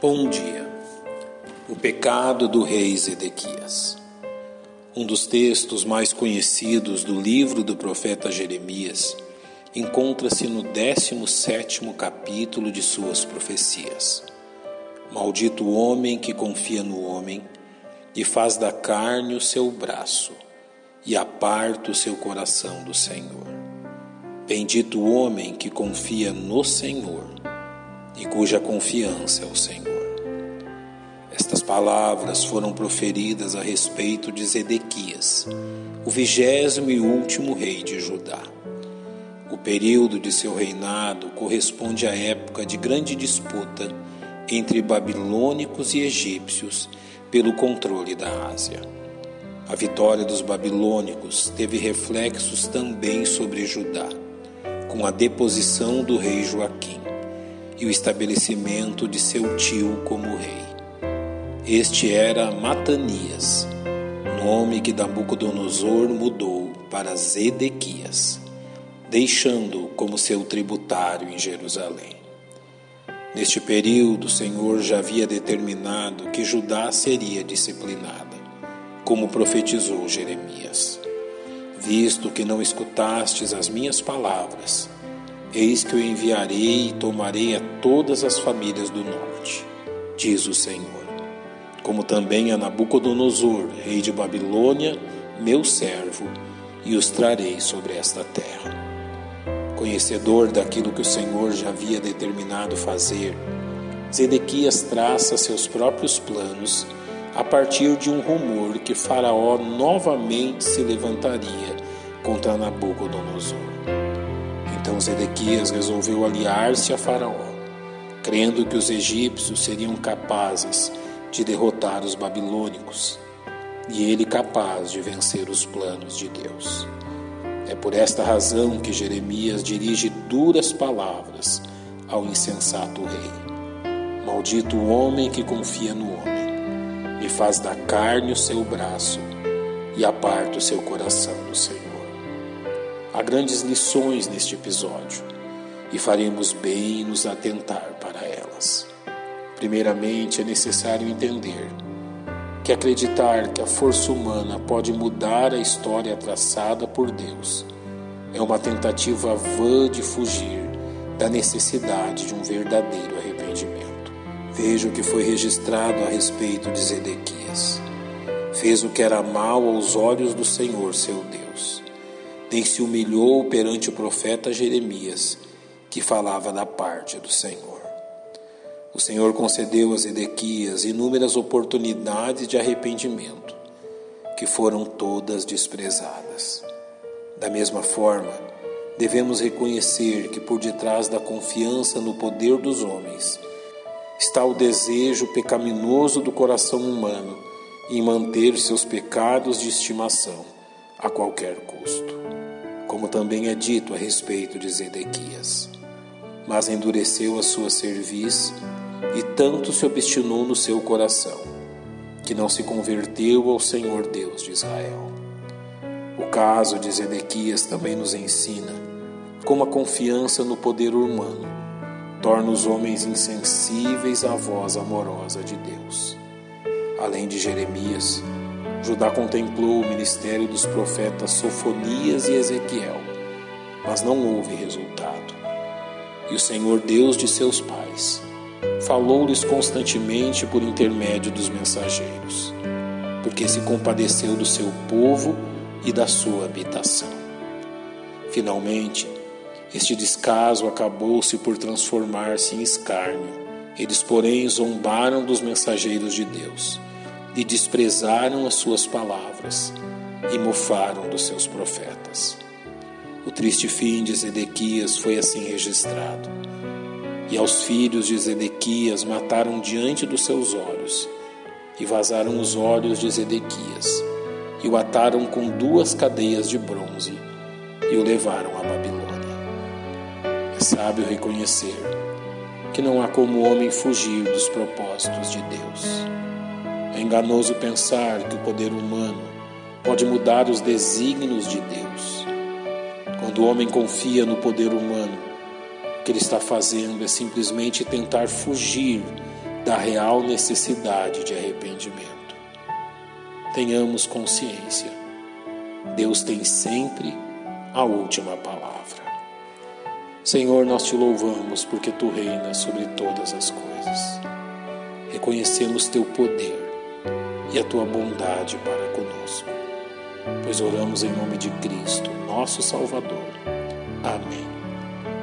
Bom dia. O pecado do rei Zedequias. Um dos textos mais conhecidos do livro do profeta Jeremias encontra-se no 17º capítulo de suas profecias. Maldito o homem que confia no homem e faz da carne o seu braço e aparta o seu coração do Senhor. Bendito o homem que confia no Senhor e cuja confiança é o Senhor. Estas palavras foram proferidas a respeito de Zedequias, o vigésimo e último rei de Judá. O período de seu reinado corresponde à época de grande disputa entre babilônicos e egípcios pelo controle da Ásia. A vitória dos babilônicos teve reflexos também sobre Judá, com a deposição do rei Joaquim e o estabelecimento de seu tio como rei. Este era Matanias, nome que Nabucodonosor mudou para Zedequias, deixando-o como seu tributário em Jerusalém. Neste período, o Senhor já havia determinado que Judá seria disciplinada, como profetizou Jeremias. Visto que não escutastes as minhas palavras, eis que eu enviarei e tomarei a todas as famílias do norte, diz o Senhor como também a Nabucodonosor, rei de Babilônia, meu servo, e os trarei sobre esta terra. Conhecedor daquilo que o Senhor já havia determinado fazer, Zedequias traça seus próprios planos a partir de um rumor que Faraó novamente se levantaria contra Nabucodonosor. Então Zedequias resolveu aliar-se a Faraó, crendo que os egípcios seriam capazes de derrotar os babilônicos e ele capaz de vencer os planos de Deus. É por esta razão que Jeremias dirige duras palavras ao insensato rei. Maldito o homem que confia no homem, e faz da carne o seu braço e aparta o seu coração do Senhor. Há grandes lições neste episódio e faremos bem em nos atentar para elas. Primeiramente, é necessário entender que acreditar que a força humana pode mudar a história traçada por Deus é uma tentativa vã de fugir da necessidade de um verdadeiro arrependimento. Veja o que foi registrado a respeito de Zedequias. Fez o que era mal aos olhos do Senhor, seu Deus. Nem se humilhou perante o profeta Jeremias, que falava da parte do Senhor. O Senhor concedeu a Zedequias inúmeras oportunidades de arrependimento, que foram todas desprezadas. Da mesma forma, devemos reconhecer que por detrás da confiança no poder dos homens está o desejo pecaminoso do coração humano em manter seus pecados de estimação a qualquer custo. Como também é dito a respeito de Zedequias. Mas endureceu a sua cerviz e tanto se obstinou no seu coração, que não se converteu ao Senhor Deus de Israel. O caso de Zedequias também nos ensina como a confiança no poder humano torna os homens insensíveis à voz amorosa de Deus. Além de Jeremias, Judá contemplou o ministério dos profetas Sofonias e Ezequiel, mas não houve resultado. E o Senhor Deus de seus pais falou-lhes constantemente por intermédio dos mensageiros, porque se compadeceu do seu povo e da sua habitação. Finalmente, este descaso acabou-se por transformar-se em escárnio. Eles, porém, zombaram dos mensageiros de Deus e desprezaram as suas palavras e mofaram dos seus profetas. O triste fim de Zedequias foi assim registrado e aos filhos de Zedequias mataram diante dos seus olhos, e vazaram os olhos de Zedequias, e o ataram com duas cadeias de bronze, e o levaram à Babilônia. É sábio reconhecer que não há como o homem fugir dos propósitos de Deus. É enganoso pensar que o poder humano pode mudar os desígnios de Deus. Quando o homem confia no poder humano, o que ele está fazendo é simplesmente tentar fugir da real necessidade de arrependimento. Tenhamos consciência, Deus tem sempre a última palavra. Senhor, nós te louvamos porque tu reinas sobre todas as coisas. Reconhecemos teu poder e a tua bondade para conosco, pois oramos em nome de Cristo, nosso Salvador. Amém.